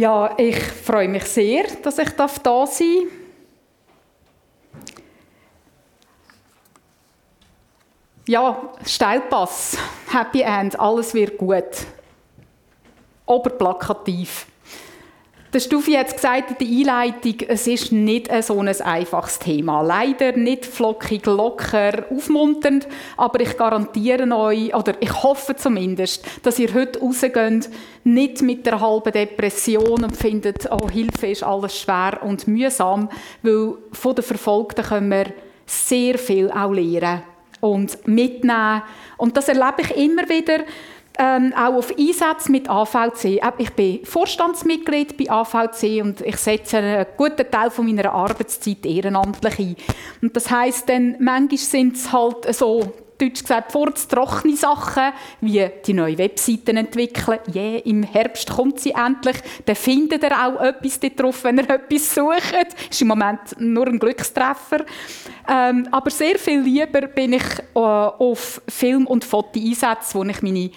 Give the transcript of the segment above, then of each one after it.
Ja, ich freue mich sehr, dass ich da sein darf. Ja, Steilpass, Happy End, alles wird gut. Oberplakativ. Der Stufi hat gesagt in der Einleitung, es ist nicht so ein einfaches Thema. Leider nicht flockig, locker, aufmunternd, aber ich garantiere euch, oder ich hoffe zumindest, dass ihr heute rausgeht, nicht mit der halben Depression und findet, oh, Hilfe ist alles schwer und mühsam, weil von den Verfolgten können wir sehr viel auch lernen und mitnehmen. Und das erlebe ich immer wieder, ähm, auch auf Einsätze mit AVC. Äh, ich bin Vorstandsmitglied bei AVC und ich setze einen guten Teil von meiner Arbeitszeit ehrenamtlich ein. Und das heißt dann, manchmal sind es halt so Deutsch gesagt, trockene Sachen, wie die neue Webseiten entwickeln. Yeah, im Herbst kommt sie endlich. Dann findet ihr auch etwas drauf, wenn ihr etwas sucht. Ist im Moment nur ein Glückstreffer. Ähm, aber sehr viel lieber bin ich äh, auf Film- und Fotoeinsätzen, wo ich meine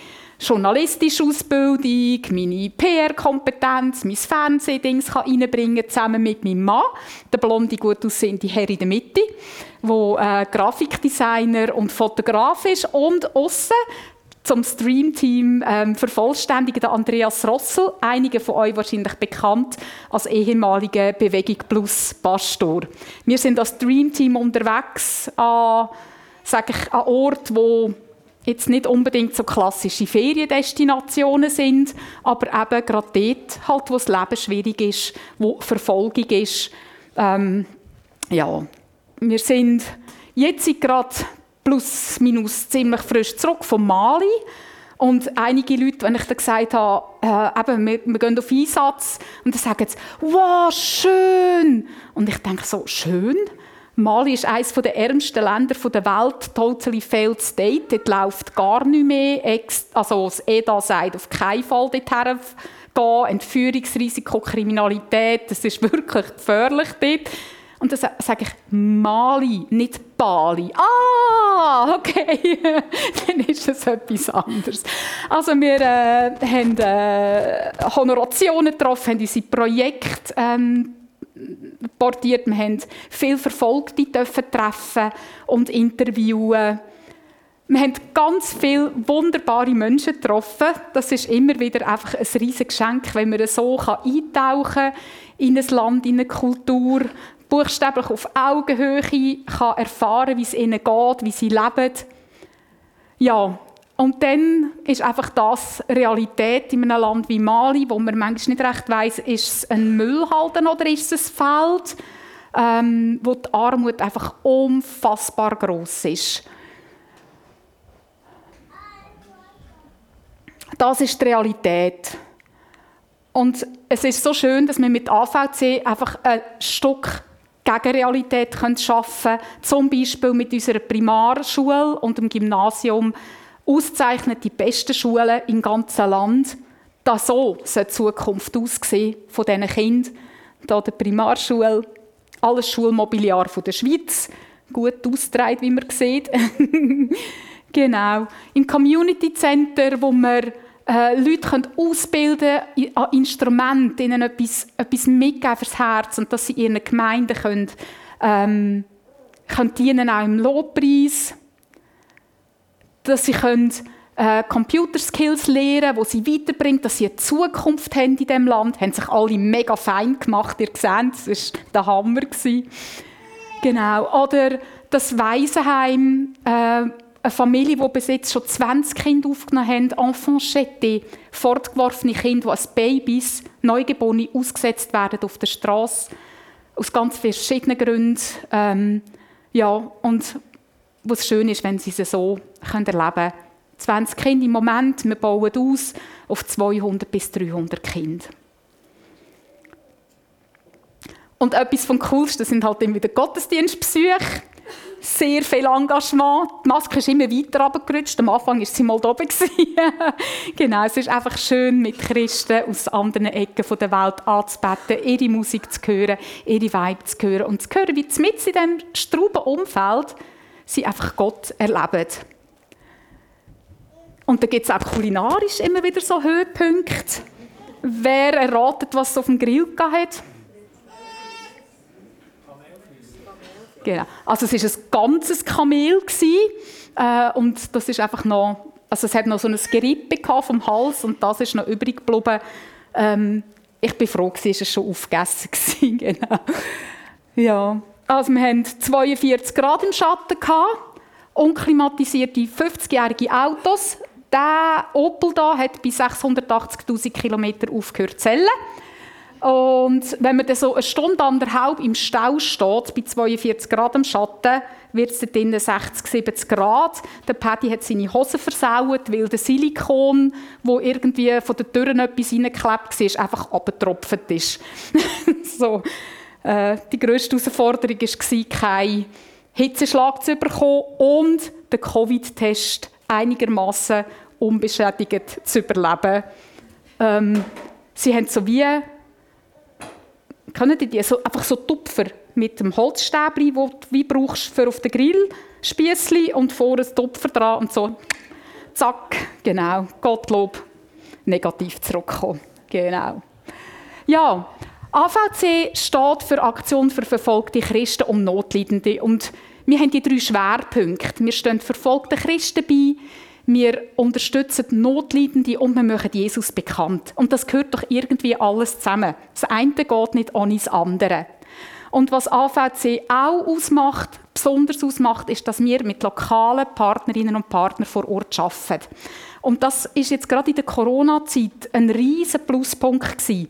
journalistische Ausbildung, meine PR-Kompetenz, mein Fernsehdings reinbringen kann, zusammen mit meinem Mann, der blonde, gut aussehende Herr in der Mitte, der äh, Grafikdesigner und Fotograf ist. Und aussen zum Streamteam ähm, vervollständigen Andreas Rossel, einige von euch wahrscheinlich bekannt als ehemaliger Bewegung Plus Pastor. Wir sind als Streamteam unterwegs an, sage ich, an Ort, wo jetzt nicht unbedingt so klassische Feriendestinationen sind, aber eben gerade dort, halt, wo das Leben schwierig ist, wo Verfolgung ist. Ähm, ja, wir sind jetzt gerade plus minus ziemlich frisch zurück von Mali. Und einige Leute, wenn ich dann gesagt habe, äh, eben, wir, wir, gehen auf Einsatz, und dann sagen sie, wow, schön. Und ich denke so, schön? Mali ist eines der ärmsten Länder der Welt, totally failed state. Dort läuft gar nichts mehr. Also das EDA sagt auf keinen Fall dorthin gehen. Entführungsrisiko, Kriminalität, das ist wirklich gefährlich dort. Und dann sage ich Mali, nicht Bali. Ah, okay, dann ist es etwas anderes. Also wir äh, haben äh, Honorationen getroffen, haben unsere Projekte ähm, portiert. Wir haben viele Verfolgte dürfen treffen und interviewen. Wir haben ganz viele wunderbare Menschen getroffen. Das ist immer wieder einfach ein riesiges Geschenk, wenn man so eintauchen kann in ein Land, in eine Kultur, buchstäblich auf Augenhöhe kann erfahren, wie es ihnen geht, wie sie leben. Ja, und dann ist einfach das Realität in einem Land wie Mali, wo man manchmal nicht recht weiß, ist es ein Müllhalden oder ist es ein Feld, ähm, wo die Armut einfach unfassbar groß ist. Das ist die Realität. Und es ist so schön, dass wir mit AVC einfach ein Stück Gegenrealität schaffen können. Zum Beispiel mit unserer Primarschule und dem Gymnasium auszeichnet die besten Schulen im ganzen Land. Da so soll die Zukunft aussehen von diesen Kindern. Hier der Primarschule, alles Schulmobiliar von der Schweiz, gut ausgetragen, wie man sieht. genau. Im Community Center, wo wir äh, Leute können ausbilden an Instrumenten, ihnen etwas, etwas mitgeben fürs Herz und dass sie ihren Gemeinden können, ähm, können dienen auch im Lobpreis dass sie können, äh, Computerskills lernen, wo sie weiterbringt, dass sie eine Zukunft haben in diesem Land. Haben sich alle mega fein gemacht, ihr seht, das war der Hammer. Genau. Oder das Waisenheim, äh, eine Familie, die bis jetzt schon 20 Kinder aufgenommen haben, Enfant jeté, fortgeworfene Kinder, die als Babys, Neugeborene, ausgesetzt werden auf der Straße, aus ganz verschiedenen Gründen. Ähm, ja, und was schön ist, wenn sie es so erleben können. 20 Kinder im Moment, wir bauen aus auf 200 bis 300 Kinder. Und etwas vom Coolsten sind halt immer wieder Gottesdienstbesuche. Sehr viel Engagement. Die Maske ist immer weiter runtergerutscht. Am Anfang war sie mal oben. genau, es ist einfach schön, mit Christen aus anderen Ecken der Welt anzubeten, ihre Musik zu hören, ihre Vibe zu hören und zu hören, wie sie mit in diesem strauben Umfeld sie einfach Gott erleben. Und da gibt es auch kulinarisch immer wieder so Höhepunkte. Wer erratet, was es auf dem Grill hat? Genau. Also es war ein ganzes Kamel. äh, und das ist einfach noch, also es hat noch so ein Gerippe vom Hals und das ist noch übrig geblieben. Ähm, ich bin froh, dass es schon aufgegessen war. genau. Ja. Also wir hatten 42 Grad im Schatten, unklimatisierte 50-jährige Autos. Der Opel da hat bei 680'000 km aufgehört zu zählen. Und wenn man dann so eine Stunde, anderthalb im Stau steht, bei 42 Grad im Schatten, wird es dort drinnen 60, 70 Grad. Der Paddy hat seine Hose versaut, weil der Silikon, wo irgendwie von den Türen etwas reingeklebt war, einfach abgetropft ist. so. Äh, die grösste Herausforderung war, keinen Hitzeschlag zu bekommen und den Covid-Test einigermaßen unbeschädigt zu überleben. Ähm, sie haben so wie können die so, einfach so Tupfer mit dem Holzstäbli, wo du wie brauchst für auf den Grill, Spießli und vor ein Tupfer dran und so, zack, genau, Gottlob, negativ zurückkommen, genau. Ja, AVC steht für Aktion für verfolgte Christen und Notleidende und wir haben die drei Schwerpunkte. Wir stehen verfolgten Christen bei, wir unterstützen Notleidende und wir machen Jesus bekannt. Und das gehört doch irgendwie alles zusammen. Das eine geht nicht ohne das andere. Und was AVC auch ausmacht, besonders ausmacht, ist, dass wir mit lokalen Partnerinnen und Partnern vor Ort arbeiten. Und das ist jetzt gerade in der Corona-Zeit ein riesen Pluspunkt gewesen.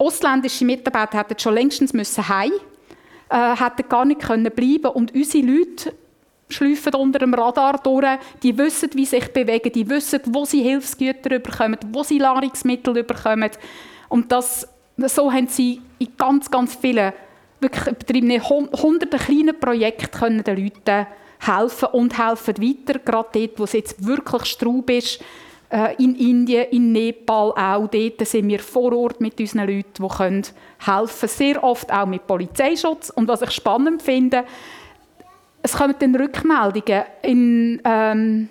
Ausländische Mitarbeiter hätten schon längstens müssen heim, äh, hätten gar nicht können bleiben und unsere Leute schleifen unter dem Radar durch, die wissen, wie sich bewegen, die wissen, wo sie Hilfsgüter bekommen, wo sie Nahrungsmittel bekommen. Und das, so haben sie in ganz, ganz vielen wirklich betriebenen, hunderten kleinen Projekten können den Leuten helfen und helfen weiter, gerade dort, wo es jetzt wirklich Straub ist, in Indien, in Nepal auch. Dort sind wir vor Ort mit unseren Leuten, die können helfen Sehr oft auch mit Polizeischutz. Und was ich spannend finde, es kommen dann Rückmeldungen in, ähm,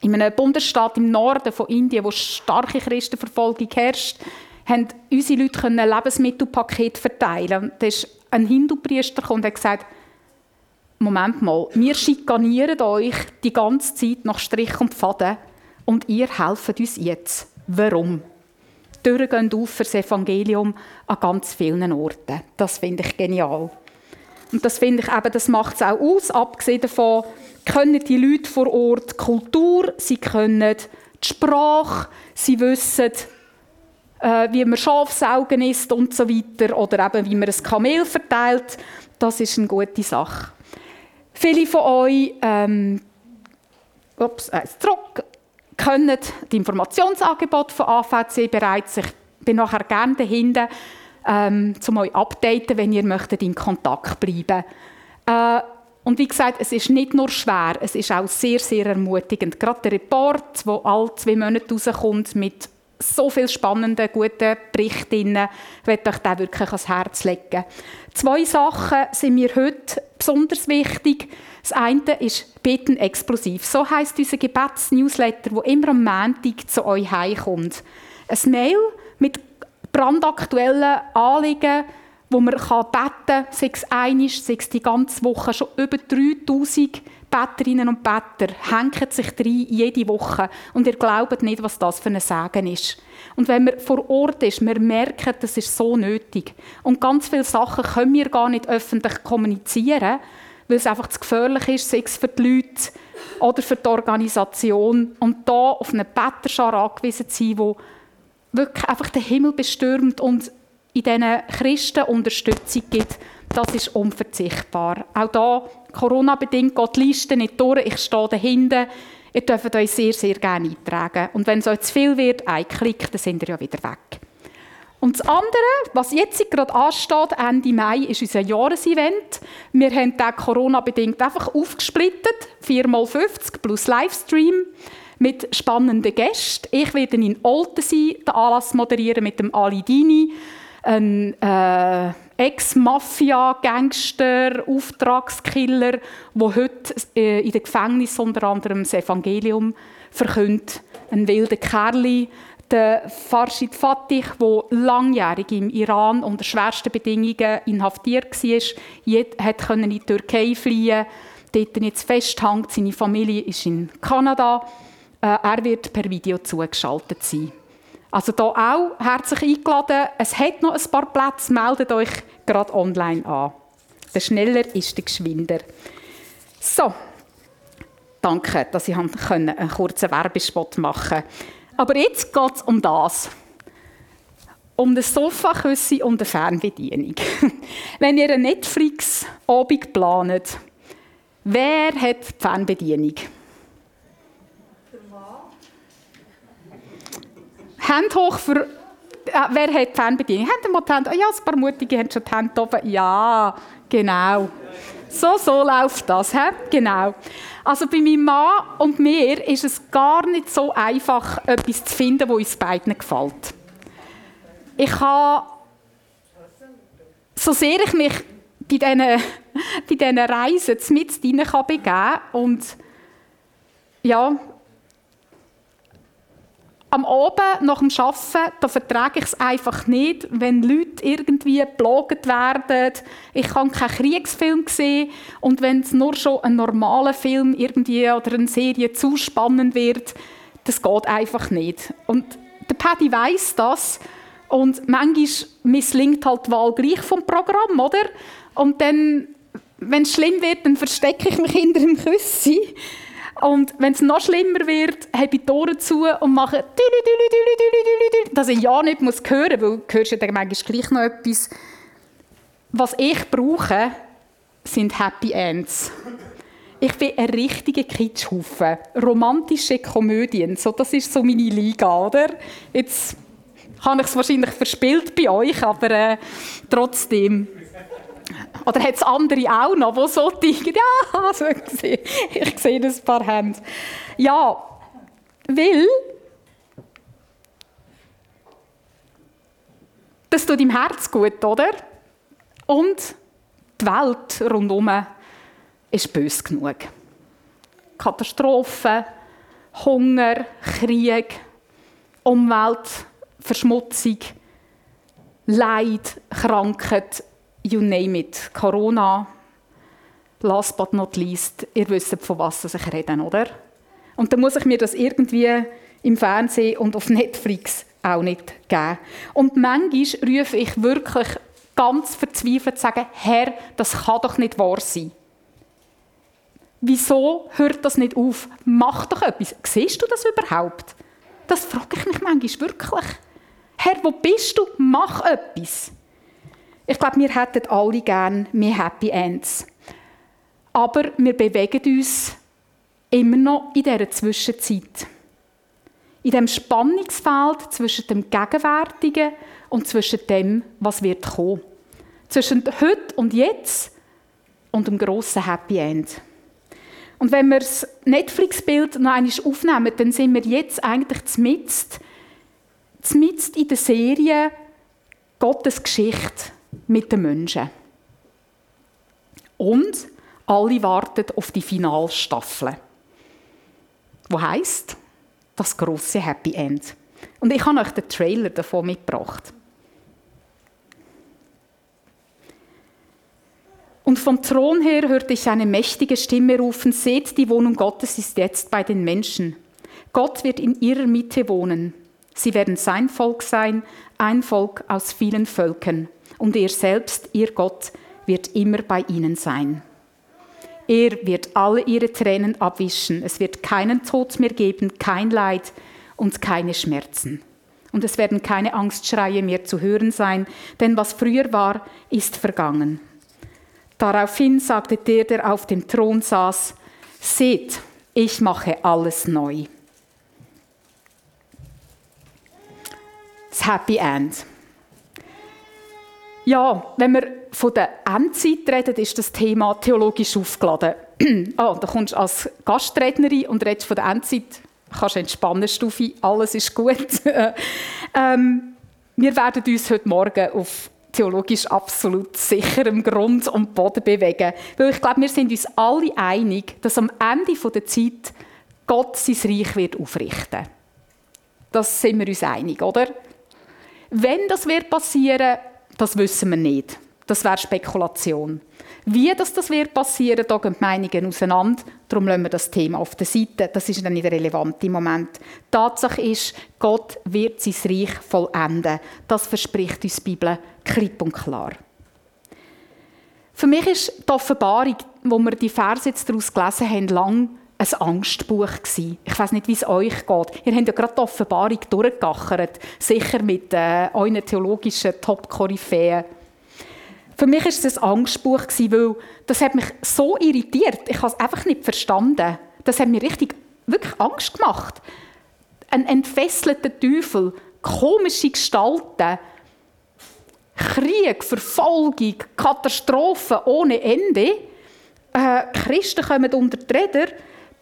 in einem Bundesstaat im Norden von Indien, wo starke Christenverfolgung herrscht, haben unsere Leute ein Lebensmittelpaket verteilen. Und da ist ein Hindu-Priester und hat gesagt, Moment mal, wir schikanieren euch die ganze Zeit nach Strich und Faden und ihr helft uns jetzt. Warum? Die Türen gehen auf für das Evangelium an ganz vielen Orten. Das finde ich genial. Und das finde ich eben, das macht es auch aus. Abgesehen davon können die Leute vor Ort die Kultur, sie können die Sprache, sie wissen, äh, wie man Schafsaugen isst und so weiter oder eben wie man ein Kamel verteilt. Das ist eine gute Sache. Viele von euch ähm, ups, äh, zurück, können die Informationsangebote von AVC bereits. Ich bin nachher gerne dahinter ähm, um euch updaten, wenn ihr möchtet in Kontakt bleiben äh, und wie gesagt, es ist nicht nur schwer, es ist auch sehr, sehr ermutigend. Gerade der Report, der alle zwei Monate rauskommt, mit so vielen spannenden, guten Berichten, möchte ich den wirklich ans Herz legen. Zwei Sachen sind mir heute besonders wichtig. Das eine ist Beten explosiv. So heißt unser Gebetsnewsletter, wo immer am Montag zu euch heimkommt. Ein Mail mit brandaktuellen Anliegen, wo man beten kann, sei es einisch, sei es die ganze Woche, schon über 3000 Betterinnen und Better hängen sich rein, jede Woche. Und ihr glaubt nicht, was das für ein Segen ist. Und wenn man vor Ort ist, man merkt, das ist so nötig. Und ganz viele Sachen können wir gar nicht öffentlich kommunizieren, weil es einfach zu gefährlich ist, sei es für die Leute oder für die Organisation. Und da auf eine Betterschar angewiesen zu sein, die wirklich einfach den Himmel bestürmt und in diesen Christen Unterstützung gibt, das ist unverzichtbar. Auch da, Corona-bedingt, geht die Liste nicht durch, ich stehe dahinter. Ihr dürft euch sehr, sehr gerne eintragen. Und wenn es euch zu viel wird, ein Klick, dann sind ihr ja wieder weg. Und das andere, was jetzt gerade ansteht, Ende Mai, ist unser Jahresevent. Wir haben den Corona-bedingt einfach aufgesplittet, 4x50 plus Livestream mit spannenden Gästen. Ich werde in Olten sein, den Anlass moderieren mit dem Ali Dini, ein äh, Ex-Mafia-Gangster, Auftragskiller, der heute äh, in den Gefängnissen unter anderem das Evangelium verkündet. Ein wilder Kerl, Der Farshid Fatih, der langjährig im Iran unter schwersten Bedingungen inhaftiert war, konnte in die Türkei fliehen, dort jetzt festhängt. Seine Familie ist in Kanada. Äh, er wird per Video zugeschaltet sein. Also hier auch herzlich eingeladen. Es hat noch ein paar Plätze. Meldet euch gerade online an. Der schneller ist der geschwinder. So, danke, dass ich einen kurzen Werbespot machen konnte. Aber jetzt geht es um das. Um das Sofaküsse und eine Fernbedienung. Wenn ihr eine Netflix-Abend plant, wer hat die Fernbedienung? Hand hoch für. Äh, wer hat die Fernbedienung? Mal die Hände? Oh ja, ein paar Mutige haben schon die Hände oben. Ja, genau. So, so läuft das. He? Genau. Also bei meinem Mann und mir ist es gar nicht so einfach, etwas zu finden, das uns beiden gefällt. Ich habe, so sehr ich mich bei diesen, bei diesen Reisen mit begeben kann und ja, am Abend nach dem Arbeiten, da vertrage ich es einfach nicht, wenn Leute irgendwie belogen werden. Ich kann keinen Kriegsfilm sehen und wenn es nur schon ein normaler Film irgendwie oder eine Serie zu spannend wird, das geht einfach nicht. Und der Paddy weiß das und manchmal misslingt halt die Wahl gleich vom Programm, oder? Und dann, wenn es schlimm wird, dann verstecke ich mich hinter dem Küssi und wenn es noch schlimmer wird, habe ich die Ohren zu und mache dass ich ja nicht muss hören muss, weil du hörst ja dann manchmal gleich noch etwas. Was ich brauche, sind Happy Ends. Ich bin ein richtiger Kitschhaufen. Romantische Komödien, so, das ist so meine Liga, oder? Jetzt habe ich es wahrscheinlich verspielt bei euch, aber äh, trotzdem. Oder hat es andere auch noch, die so denken, ja, also, ich sehe ein paar Hände. Ja, weil das tut im Herz gut, oder? Und die Welt rundherum ist bös genug. Katastrophen, Hunger, Krieg, Umweltverschmutzung, Leid, Krankheit, you name it, Corona, last but not least, ihr wisst, von was ich rede, oder? Und dann muss ich mir das irgendwie im Fernsehen und auf Netflix auch nicht geben. Und manchmal rufe ich wirklich ganz verzweifelt sagen, Herr, das kann doch nicht wahr sein. Wieso hört das nicht auf? Mach doch etwas. Siehst du das überhaupt? Das frage ich mich manchmal wirklich. Herr, wo bist du? Mach etwas. Ich glaube, wir hätten alle gerne mehr Happy Ends. Aber wir bewegen uns immer noch in dieser Zwischenzeit. In dem Spannungsfeld zwischen dem Gegenwärtigen und zwischen dem, was wird kommen. Zwischen heute und jetzt und dem grossen Happy End. Und wenn wir das Netflix-Bild noch einmal aufnehmen, dann sind wir jetzt eigentlich zmitzt, zmitzt in der Serie Gottes Geschichte mit den Menschen. Und alle warten auf die Finalstaffel. Wo heißt das große Happy End. Und ich habe euch den Trailer davon mitgebracht. Und vom Thron her hörte ich eine mächtige Stimme rufen, seht, die Wohnung Gottes ist jetzt bei den Menschen. Gott wird in ihrer Mitte wohnen. Sie werden sein Volk sein, ein Volk aus vielen Völkern und er selbst, ihr Gott, wird immer bei ihnen sein. Er wird alle ihre Tränen abwischen. Es wird keinen Tod mehr geben, kein Leid und keine Schmerzen. Und es werden keine Angstschreie mehr zu hören sein, denn was früher war, ist vergangen. Daraufhin sagte der, der auf dem Thron saß, Seht, ich mache alles neu. Das Happy End. Ja, wenn wir von der Endzeit reden, ist das Thema theologisch aufgeladen. oh, da kommst du als Gastrednerin und redest von der Endzeit. Kannst entspannen, Stufi, alles ist gut. ähm, wir werden uns heute Morgen auf theologisch absolut sicherem Grund und Boden bewegen. Weil ich glaube, wir sind uns alle einig, dass am Ende der Zeit Gott sein Reich wird aufrichten Das sind wir uns einig, oder? Wenn das wird passieren, das wissen wir nicht. Das wäre Spekulation. Wie das, das wird passieren, da gehen die Meinungen auseinander. Darum lassen wir das Thema auf der Seite. Das ist dann nicht relevant im Moment. Tatsache ist, Gott wird sein Reich vollenden. Das verspricht uns die Bibel klipp und klar. Für mich ist die Offenbarung, wo wir die Verse jetzt daraus gelesen haben, lang ein Angstbuch gewesen. Ich weiß nicht, wie es euch geht. Ihr habt ja gerade die Offenbarung durchgegachert, sicher mit äh, euren theologischen Top-Koryphäen. Für mich war es ein Angstbuch, gewesen, weil das hat mich so irritiert. Ich habe es einfach nicht verstanden. Das hat mir richtig, wirklich Angst gemacht. Ein entfesselter Teufel, komische Gestalten, Krieg, Verfolgung, Katastrophen ohne Ende. Äh, Christen kommen unter die Räder.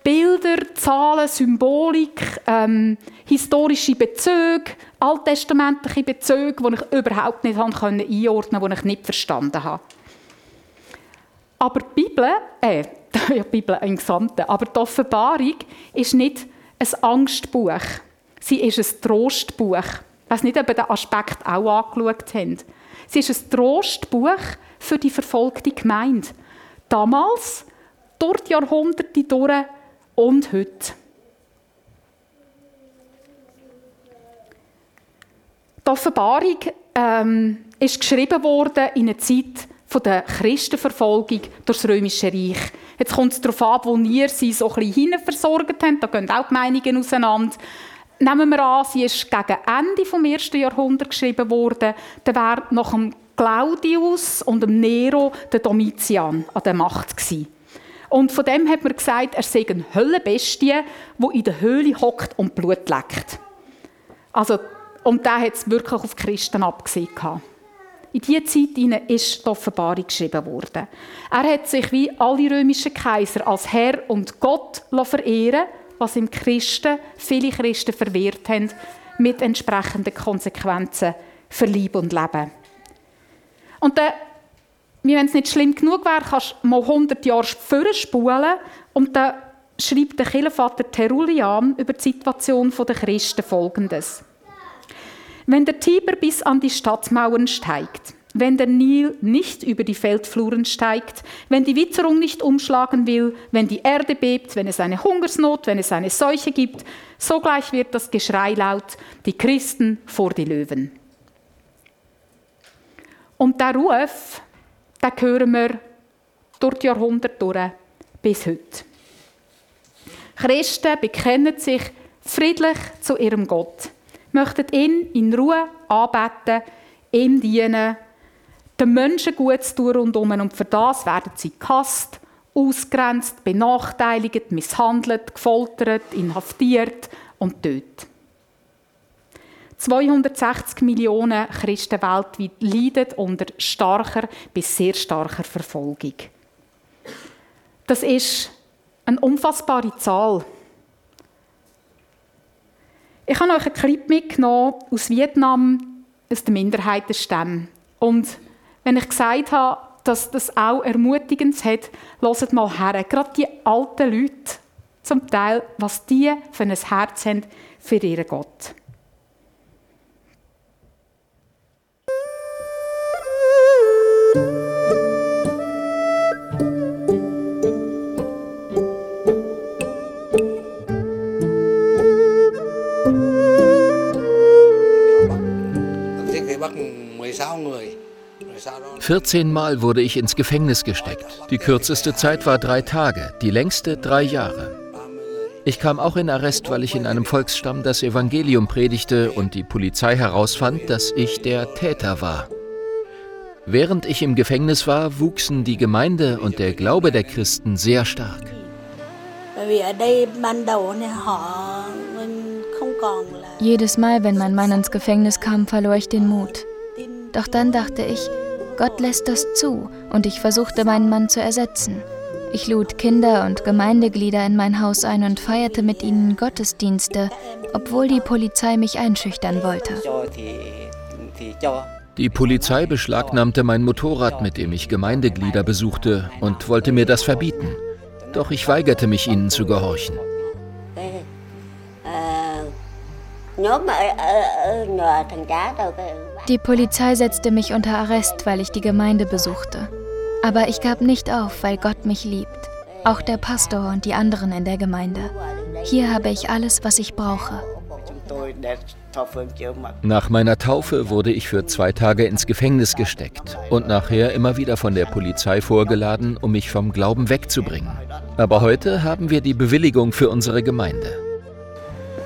Bilder, Zahlen, Symbolik, ähm, historische Bezüge, alttestamentliche Bezüge, die ich überhaupt nicht einordnen konnte, die ich nicht verstanden habe. Aber die Bibel, äh, die Bibel im Gesamten, aber die Offenbarung ist nicht ein Angstbuch. Sie ist ein Trostbuch. Ich weiß nicht, ob ihr den Aspekt auch angeschaut habt. Sie ist ein Trostbuch für die verfolgte Gemeinde. Damals, die Jahrhunderte durch und heute. Die Offenbarung ähm, ist geschrieben worden in einer Zeit von der Christenverfolgung durch das Römische Reich. Jetzt kommt es darauf an, wo ihr sie so ein bisschen versorgt habt. Da gehen auch die Meinungen auseinander. Nehmen wir an, sie ist gegen Ende des ersten Jahrhunderts geschrieben worden. Dann wäre nach dem Claudius und dem Nero der Domitian an der Macht gewesen. Und von dem hat man gesagt, er sei eine Höllenbestie, die in der Höhle hockt und Blut leckt. Also und da hat es wirklich auf Christen abgesehen. In dieser Zeit ist die Offenbarung geschrieben worden. Er hat sich wie alle römischen Kaiser als Herr und Gott verehren was im Christen viele Christen verwehrt haben, mit entsprechenden Konsequenzen für Liebe und Leben. Und dann, wenn es nicht schlimm genug wäre, kannst du mal 100 Jahre vorspulen und dann schreibt der Kirchenvater Terullian über die Situation der Christen Folgendes. Wenn der Tiber bis an die Stadtmauern steigt, wenn der Nil nicht über die Feldfluren steigt, wenn die Witterung nicht umschlagen will, wenn die Erde bebt, wenn es eine Hungersnot, wenn es eine Seuche gibt, sogleich wird das Geschrei laut, die Christen vor die Löwen. Und der Ruf, den hören wir durch die Jahrhunderte bis heute. Christen bekennen sich friedlich zu ihrem Gott möchten ihn in Ruhe anbeten, ihm dienen, den Menschen Gutes tun rundum und für das werden sie gehasst, ausgrenzt, benachteiligt, misshandelt, gefoltert, inhaftiert und tötet. 260 Millionen Christen weltweit leiden unter starker bis sehr starker Verfolgung. Das ist eine unfassbare Zahl. Ich habe euch einen Clip mitgenommen aus Vietnam, aus den Minderheitenstämmen. Und wenn ich gesagt habe, dass das auch ermutigend hat, hört mal her. Gerade die alten Leute, zum Teil, was die für ein Herz haben für ihren Gott. 14 Mal wurde ich ins Gefängnis gesteckt. Die kürzeste Zeit war drei Tage, die längste drei Jahre. Ich kam auch in Arrest, weil ich in einem Volksstamm das Evangelium predigte und die Polizei herausfand, dass ich der Täter war. Während ich im Gefängnis war, wuchsen die Gemeinde und der Glaube der Christen sehr stark. Jedes Mal, wenn mein Mann ins Gefängnis kam, verlor ich den Mut. Doch dann dachte ich, Gott lässt das zu und ich versuchte meinen Mann zu ersetzen. Ich lud Kinder und Gemeindeglieder in mein Haus ein und feierte mit ihnen Gottesdienste, obwohl die Polizei mich einschüchtern wollte. Die Polizei beschlagnahmte mein Motorrad, mit dem ich Gemeindeglieder besuchte, und wollte mir das verbieten. Doch ich weigerte mich, ihnen zu gehorchen. Die Polizei setzte mich unter Arrest, weil ich die Gemeinde besuchte. Aber ich gab nicht auf, weil Gott mich liebt. Auch der Pastor und die anderen in der Gemeinde. Hier habe ich alles, was ich brauche. Nach meiner Taufe wurde ich für zwei Tage ins Gefängnis gesteckt und nachher immer wieder von der Polizei vorgeladen, um mich vom Glauben wegzubringen. Aber heute haben wir die Bewilligung für unsere Gemeinde.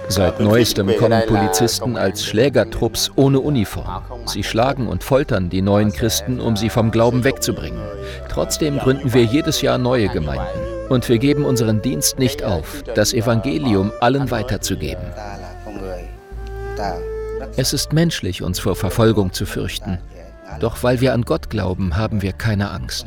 Seit neuestem kommen Polizisten als Schlägertrupps ohne Uniform. Sie schlagen und foltern die neuen Christen, um sie vom Glauben wegzubringen. Trotzdem gründen wir jedes Jahr neue Gemeinden. Und wir geben unseren Dienst nicht auf, das Evangelium allen weiterzugeben. Es ist menschlich, uns vor Verfolgung zu fürchten. Doch weil wir an Gott glauben, haben wir keine Angst.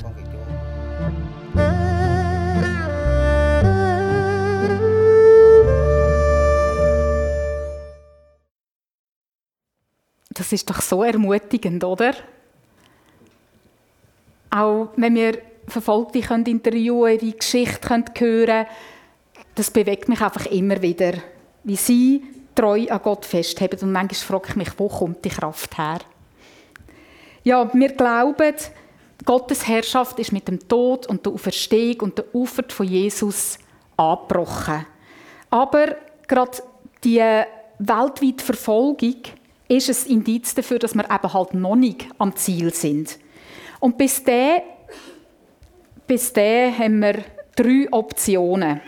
Das ist doch so ermutigend, oder? Auch wenn wir Verfolgte können interviewen ihre Geschichte können hören das bewegt mich einfach immer wieder, wie sie treu an Gott festheben. Und manchmal frage ich mich, wo kommt die Kraft her? Ja, wir glauben, Gottes Herrschaft ist mit dem Tod und der Auferstehung und der Auffahrt von Jesus abgebrochen. Aber gerade die weltweite Verfolgung ist ein Indiz dafür, dass wir eben halt noch nicht am Ziel sind. Und bis dahin, bis haben wir drei Optionen.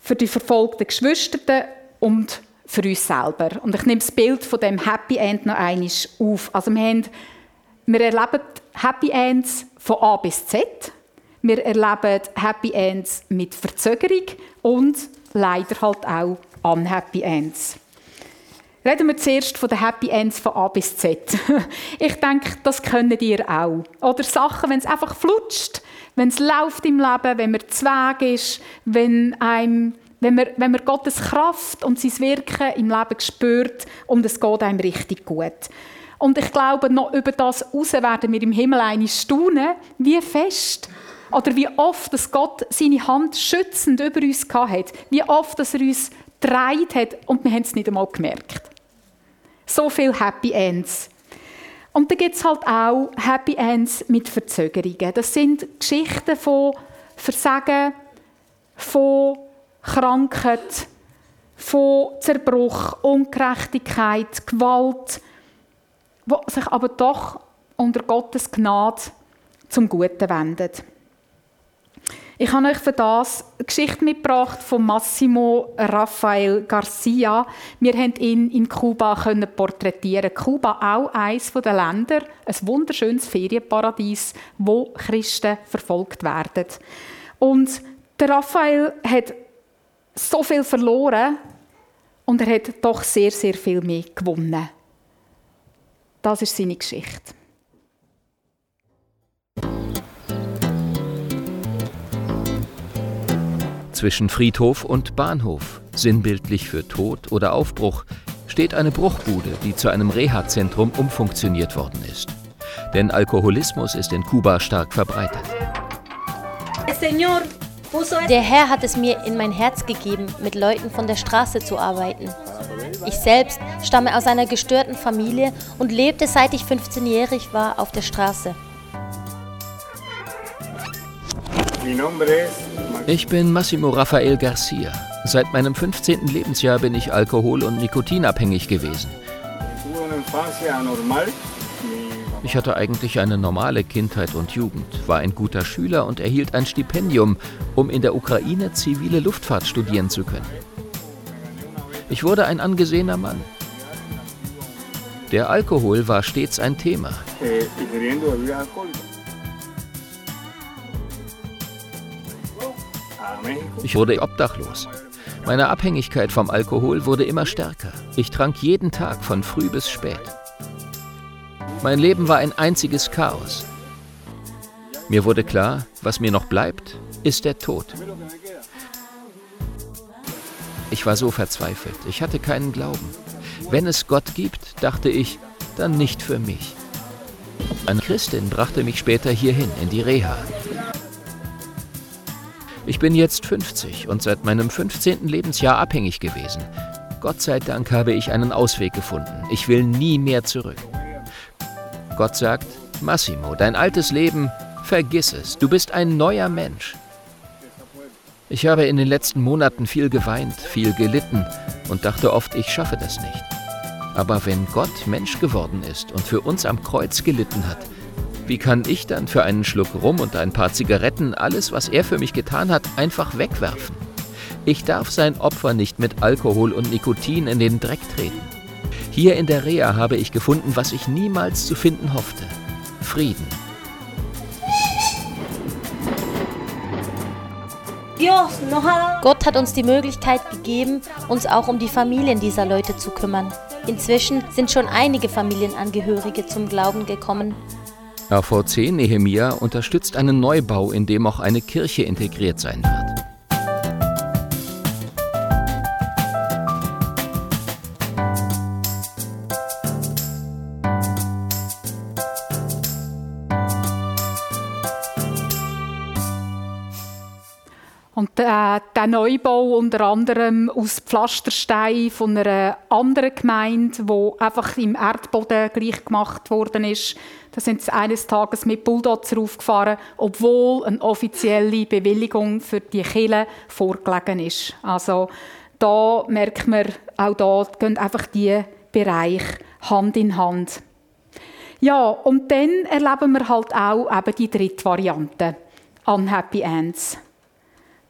Für die verfolgten Geschwister und für uns selber. Und ich nehme das Bild von dem Happy End noch einmal auf. Also wir, haben, wir erleben Happy Ends von A bis Z. Wir erleben Happy Ends mit Verzögerung und leider halt auch Unhappy Ends. Reden wir zuerst von den Happy Ends von A bis Z. Ich denke, das können ihr auch. Oder Sachen, wenn es einfach flutscht, wenn es läuft im Leben, wenn man Zweig ist, wenn einem wenn man, wenn man Gottes Kraft und sein Wirken im Leben spürt und es geht einem richtig gut. Und ich glaube, noch über das heraus werden wir im Himmel eine staunen, wie fest oder wie oft dass Gott seine Hand schützend über uns hat, wie oft dass er uns getragen hat und wir haben es nicht einmal gemerkt. So viele Happy Ends. Und dann gibt es halt auch Happy Ends mit Verzögerungen. Das sind Geschichten von Versagen, von Krankheit, von Zerbruch, Ungerechtigkeit, Gewalt, wo sich aber doch unter Gottes Gnade zum Guten wendet. Ich habe euch für das eine Geschichte mitgebracht von Massimo Rafael Garcia. Wir haben ihn in Kuba porträtieren. Kuba auch eines der Länder, ein wunderschönes Ferienparadies, wo Christen verfolgt werden. Und der Raphael hat so viel verloren und er hat doch sehr, sehr viel mehr gewonnen. Das ist seine Geschichte. Zwischen Friedhof und Bahnhof, sinnbildlich für Tod oder Aufbruch, steht eine Bruchbude, die zu einem Reha-Zentrum umfunktioniert worden ist. Denn Alkoholismus ist in Kuba stark verbreitet. Der Herr hat es mir in mein Herz gegeben, mit Leuten von der Straße zu arbeiten. Ich selbst stamme aus einer gestörten Familie und lebte seit ich 15-jährig war auf der Straße. Ich bin Massimo Rafael Garcia. Seit meinem 15. Lebensjahr bin ich alkohol- und nikotinabhängig gewesen. Ich hatte eigentlich eine normale Kindheit und Jugend, war ein guter Schüler und erhielt ein Stipendium, um in der Ukraine zivile Luftfahrt studieren zu können. Ich wurde ein angesehener Mann. Der Alkohol war stets ein Thema. Ich wurde obdachlos. Meine Abhängigkeit vom Alkohol wurde immer stärker. Ich trank jeden Tag von früh bis spät. Mein Leben war ein einziges Chaos. Mir wurde klar, was mir noch bleibt, ist der Tod. Ich war so verzweifelt, ich hatte keinen Glauben. Wenn es Gott gibt, dachte ich, dann nicht für mich. Eine Christin brachte mich später hierhin, in die Reha. Ich bin jetzt 50 und seit meinem 15. Lebensjahr abhängig gewesen. Gott sei Dank habe ich einen Ausweg gefunden. Ich will nie mehr zurück. Gott sagt, Massimo, dein altes Leben, vergiss es, du bist ein neuer Mensch. Ich habe in den letzten Monaten viel geweint, viel gelitten und dachte oft, ich schaffe das nicht. Aber wenn Gott Mensch geworden ist und für uns am Kreuz gelitten hat, wie kann ich dann für einen Schluck Rum und ein paar Zigaretten alles, was er für mich getan hat, einfach wegwerfen? Ich darf sein Opfer nicht mit Alkohol und Nikotin in den Dreck treten. Hier in der Reha habe ich gefunden, was ich niemals zu finden hoffte. Frieden. Gott hat uns die Möglichkeit gegeben, uns auch um die Familien dieser Leute zu kümmern. Inzwischen sind schon einige Familienangehörige zum Glauben gekommen. AVC Nehemia unterstützt einen Neubau, in dem auch eine Kirche integriert sein wird. Der Neubau unter anderem aus Pflasterstein von einer anderen Gemeinde, wo einfach im Erdboden gleich gemacht worden ist. Da sind sie eines Tages mit Bulldozer aufgefahren, obwohl eine offizielle Bewilligung für die Kille vorgelegen ist. Also da merkt man, auch da gehen einfach die Bereiche Hand in Hand. Ja, und dann erleben wir halt auch eben die dritte Variante, Unhappy Ends.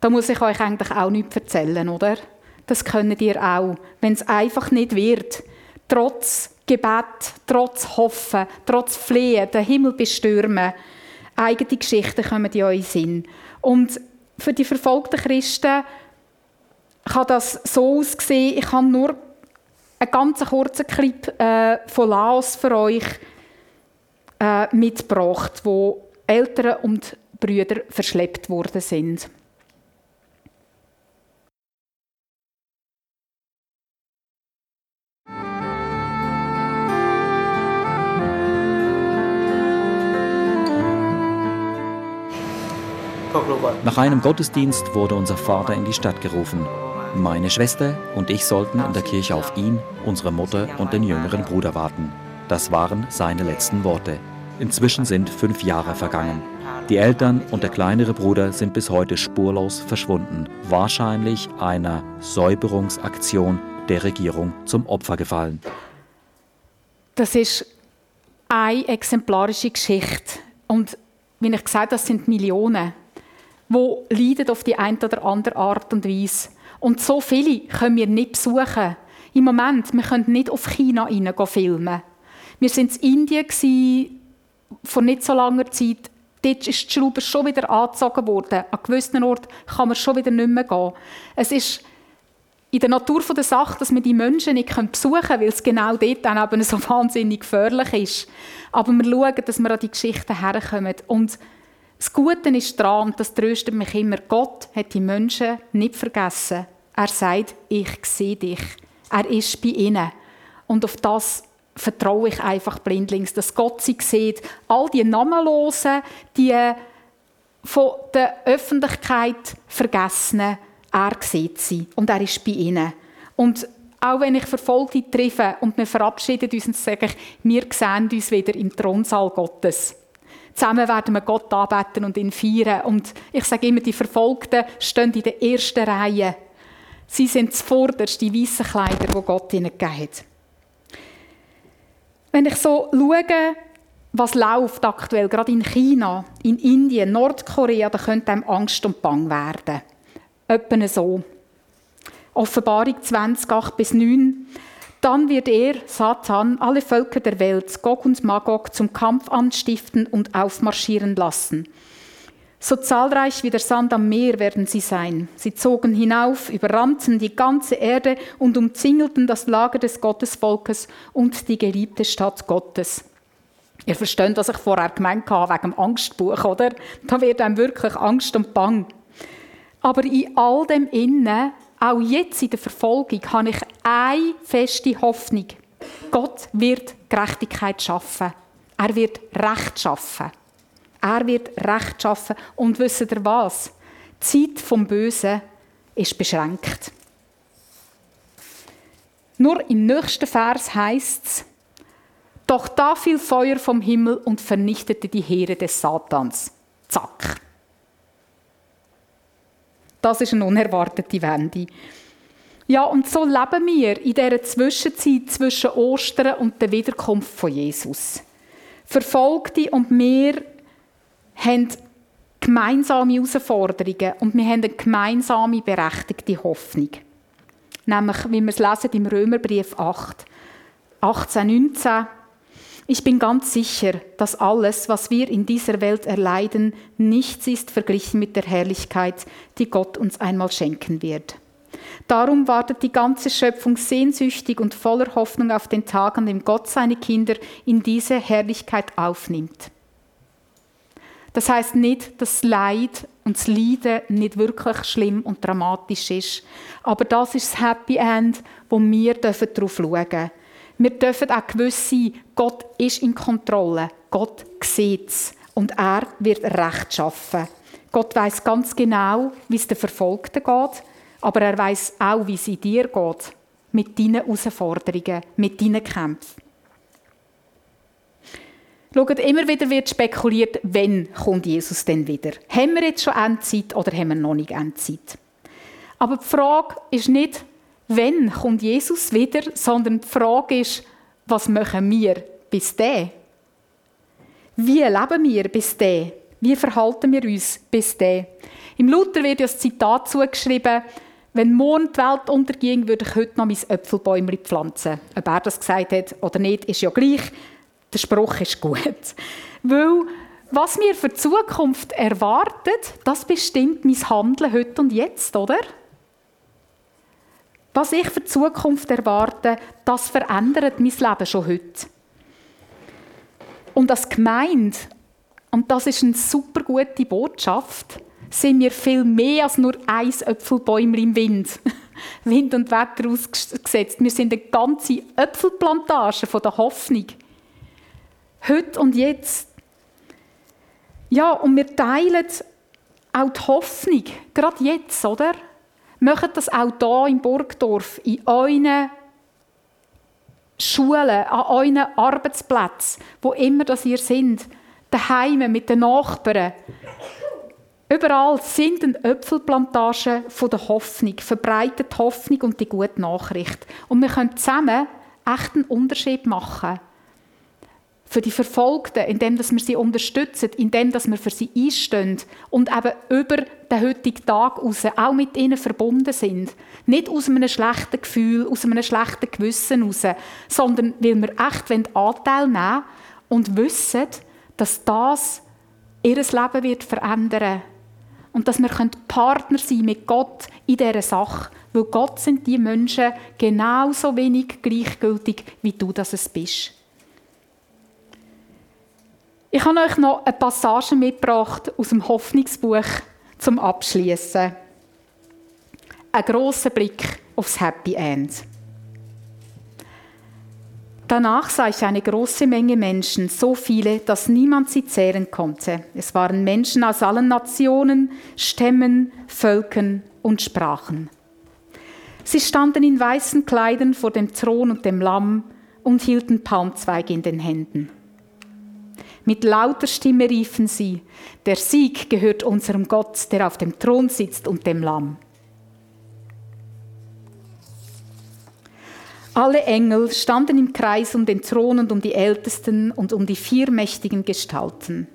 Da muss ich euch eigentlich auch nichts erzählen, oder? Das könnt ihr auch, wenn es einfach nicht wird. Trotz Gebet, trotz Hoffen, trotz Flehen, den Himmel bestürmen. Eigene Geschichten kommen in euren Sinn. Und für die verfolgten Christen kann das so aussehen, ich habe nur einen ganz kurzen Clip äh, von Laos für euch äh, mitgebracht, wo Eltern und Brüder verschleppt worden sind. Nach einem Gottesdienst wurde unser Vater in die Stadt gerufen. Meine Schwester und ich sollten in der Kirche auf ihn, unsere Mutter und den jüngeren Bruder warten. Das waren seine letzten Worte. Inzwischen sind fünf Jahre vergangen. Die Eltern und der kleinere Bruder sind bis heute spurlos verschwunden, wahrscheinlich einer Säuberungsaktion der Regierung zum Opfer gefallen. Das ist eine exemplarische Geschichte. Und wie ich gesagt habe, das sind Millionen wo leiden auf die eine oder andere Art und Weise. Und so viele können wir nicht besuchen. Im Moment, wir können nicht auf China filmen. Wir waren in Indien vor nicht so langer Zeit. Dort ist die Schraube schon wieder angezogen worden. An gewissen Orten kann man schon wieder nicht mehr gehen. Es ist in der Natur der Sache, dass wir die Menschen nicht besuchen können, weil es genau dort dann eben so wahnsinnig gefährlich ist. Aber wir schauen, dass wir an die Geschichten herkommen. Und das Gute ist daran, und das tröstet mich immer, Gott hat die Menschen nicht vergessen. Er sagt, ich sehe dich. Er ist bei ihnen. Und auf das vertraue ich einfach blindlings, dass Gott sie sieht. All die Namenlosen, die von der Öffentlichkeit vergessenen, er sieht sie und er ist bei ihnen. Und auch wenn ich Verfolgte treffe und wir verabschieden uns und sagen, wir sehen uns wieder im Thronsaal Gottes. Zusammen werden wir Gott anbeten und ihn feiern. Und ich sage immer, die Verfolgten stehen in der ersten Reihe. Sie sind zuvorderst die weißen Kleider, die Gott ihnen gegeben hat. Wenn ich so schaue, was läuft aktuell, gerade in China, in Indien, Nordkorea, da könnte einem Angst und Bang werden. Etwa so. Offenbarung 20, 8 bis 9. Dann wird er, Satan, alle Völker der Welt, Gog und Magog, zum Kampf anstiften und aufmarschieren lassen. So zahlreich wie der Sand am Meer werden sie sein. Sie zogen hinauf, überrannten die ganze Erde und umzingelten das Lager des Gottesvolkes und die geliebte Stadt Gottes. Ihr versteht, was ich vorher gemeint habe, wegen dem Angstbuch, oder? Da wird einem wirklich Angst und Bang. Aber in all dem Innen auch jetzt in der Verfolgung habe ich eine feste Hoffnung. Gott wird Gerechtigkeit schaffen. Er wird Recht schaffen. Er wird Recht schaffen. Und wisst ihr was? Die Zeit vom Bösen ist beschränkt. Nur im nächsten Vers heißt es, doch da fiel Feuer vom Himmel und vernichtete die Heere des Satans. Zack. Das ist eine unerwartete Wende. Ja, und so leben wir in dieser Zwischenzeit zwischen Ostern und der Wiederkunft von Jesus. Verfolgte und wir haben gemeinsame Herausforderungen und wir haben eine gemeinsame berechtigte Hoffnung. Nämlich, wie wir es lesen im Römerbrief 8, 18, 19. Ich bin ganz sicher, dass alles, was wir in dieser Welt erleiden, nichts ist verglichen mit der Herrlichkeit, die Gott uns einmal schenken wird. Darum wartet die ganze Schöpfung sehnsüchtig und voller Hoffnung auf den Tag, an dem Gott seine Kinder in diese Herrlichkeit aufnimmt. Das heißt nicht, dass das Leid und das Leiden nicht wirklich schlimm und dramatisch ist. Aber das ist das Happy End, wo wir darauf schauen dürfen. Wir dürfen auch gewiss sein, Gott ist in Kontrolle. Gott sieht es. Und er wird Recht schaffen. Gott weiß ganz genau, wie es den Verfolgten geht, aber er weiß auch, wie es in dir geht. Mit deinen Herausforderungen, mit deinen Kämpfen. Schaut, immer wieder wird spekuliert, wann kommt Jesus denn wieder? Haben wir jetzt schon Endzeit oder haben wir noch nicht Endzeit? Aber die Frage ist nicht, wann kommt Jesus wieder, sondern die Frage ist, was machen wir bis dahin? Wie leben wir bis dahin? Wie verhalten wir uns bis dahin? Im Luther wird ja das Zitat zugeschrieben, wenn morgen die Welt unterging, würde ich heute noch mein Äpfelbäumchen pflanzen. Ob er das gesagt hat oder nicht, ist ja gleich. Der Spruch ist gut. Weil was mir für die Zukunft erwartet, das bestimmt mein Handeln heute und jetzt, oder? Was ich für die Zukunft erwarte, das verändert mein Leben schon heute. Und als Gemeinde, und das ist eine super gute Botschaft, sind wir viel mehr als nur ein Äpfelbäumchen im Wind. Wind und Wetter ausgesetzt. Wir sind eine ganze Äpfelplantage von der Hoffnung. Heute und jetzt. Ja, und wir teilen auch die Hoffnung, gerade jetzt, oder? Macht das auch hier im Burgdorf, in euren Schulen, an euren Arbeitsplätzen, wo immer das ihr sind, daheim mit den Nachbarn. Überall sind eine Äpfelplantagen von der Hoffnung, verbreitet Hoffnung und die gute Nachricht. Und wir können zusammen echt einen Unterschied machen für die Verfolgten, indem wir sie unterstützen, indem wir für sie einstehen und eben über den heutigen Tag raus auch mit ihnen verbunden sind. Nicht aus einem schlechten Gefühl, aus einem schlechten Gewissen raus, sondern weil wir echt Anteil nehmen und wissen, dass das ihr Leben wird verändern und dass wir Partner sein mit Gott in dieser Sache, weil Gott sind die Menschen genauso wenig gleichgültig, wie du das bist. Ich habe euch noch eine Passage mitgebracht aus dem Hoffnungsbuch zum Abschließen. Ein großer Blick aufs Happy End. Danach sah ich eine große Menge Menschen, so viele, dass niemand sie zählen konnte. Es waren Menschen aus allen Nationen, Stämmen, Völkern und Sprachen. Sie standen in weißen Kleidern vor dem Thron und dem Lamm und hielten Palmzweige in den Händen. Mit lauter Stimme riefen sie, der Sieg gehört unserem Gott, der auf dem Thron sitzt und dem Lamm. Alle Engel standen im Kreis um den Thron und um die Ältesten und um die vier mächtigen Gestalten.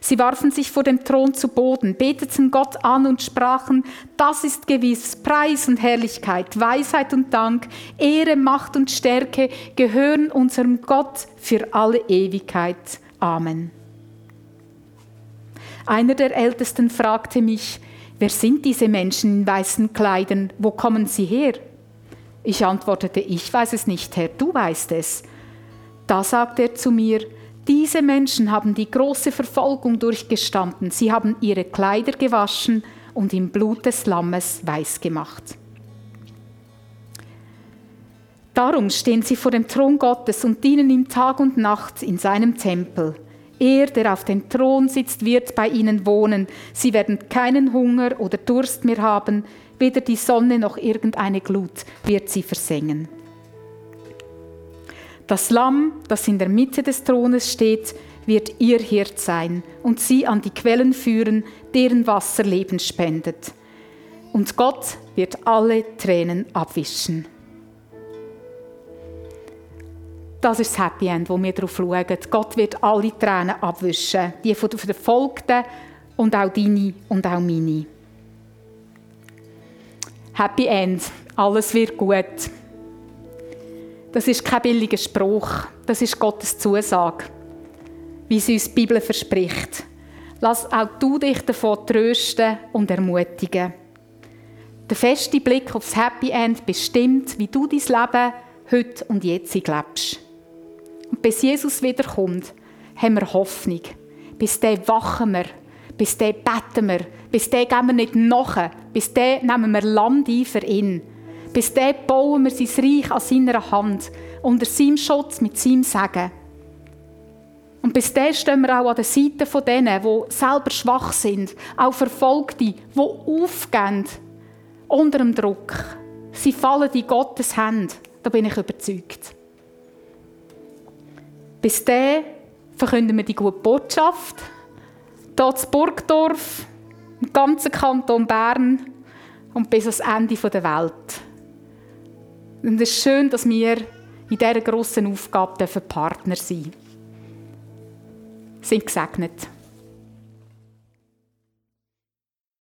Sie warfen sich vor dem Thron zu Boden, beteten Gott an und sprachen, das ist gewiss, Preis und Herrlichkeit, Weisheit und Dank, Ehre, Macht und Stärke gehören unserem Gott für alle Ewigkeit. Amen. Einer der Ältesten fragte mich, wer sind diese Menschen in weißen Kleidern, wo kommen sie her? Ich antwortete, ich weiß es nicht, Herr, du weißt es. Da sagte er zu mir, diese Menschen haben die große Verfolgung durchgestanden, sie haben ihre Kleider gewaschen und im Blut des Lammes weiß gemacht. Darum stehen sie vor dem Thron Gottes und dienen ihm Tag und Nacht in seinem Tempel. Er, der auf dem Thron sitzt, wird bei ihnen wohnen. Sie werden keinen Hunger oder Durst mehr haben, weder die Sonne noch irgendeine Glut wird sie versengen. Das Lamm, das in der Mitte des Thrones steht, wird ihr Hirt sein und sie an die Quellen führen, deren Wasser Leben spendet. Und Gott wird alle Tränen abwischen. Das ist das Happy End, wo wir darauf schauen. Gott wird alle Tränen abwischen. Die von den Verfolgten und auch deine und auch meine. Happy End. Alles wird gut. Das ist kein billiger Spruch. Das ist Gottes Zusage, wie sie uns die Bibel verspricht. Lass auch du dich davon trösten und ermutigen. Der feste Blick aufs Happy End bestimmt, wie du dein Leben heute und jetzt lebst. Und bis Jesus wiederkommt, haben wir Hoffnung. Bis dann wachen wir. Bis dann beten wir. Bis dann gehen wir nicht nach. Bis dann nehmen wir Land ein für ihn. Bis dann bauen wir sein Reich an seiner Hand, unter seinem Schutz, mit seinem Segen. Und bis dann stehen wir auch an der Seite von denen, die selber schwach sind, auch Verfolgte, die aufgehen unter dem Druck. Sie fallen in Gottes Hände, da bin ich überzeugt. Bis dann verkünden wir die gute Botschaft. Hier in Burgdorf, im ganzen Kanton Bern und bis ans Ende der Welt. Und es ist schön, dass wir in dieser grossen Aufgabe Partner sein dürfen. Sind gesegnet.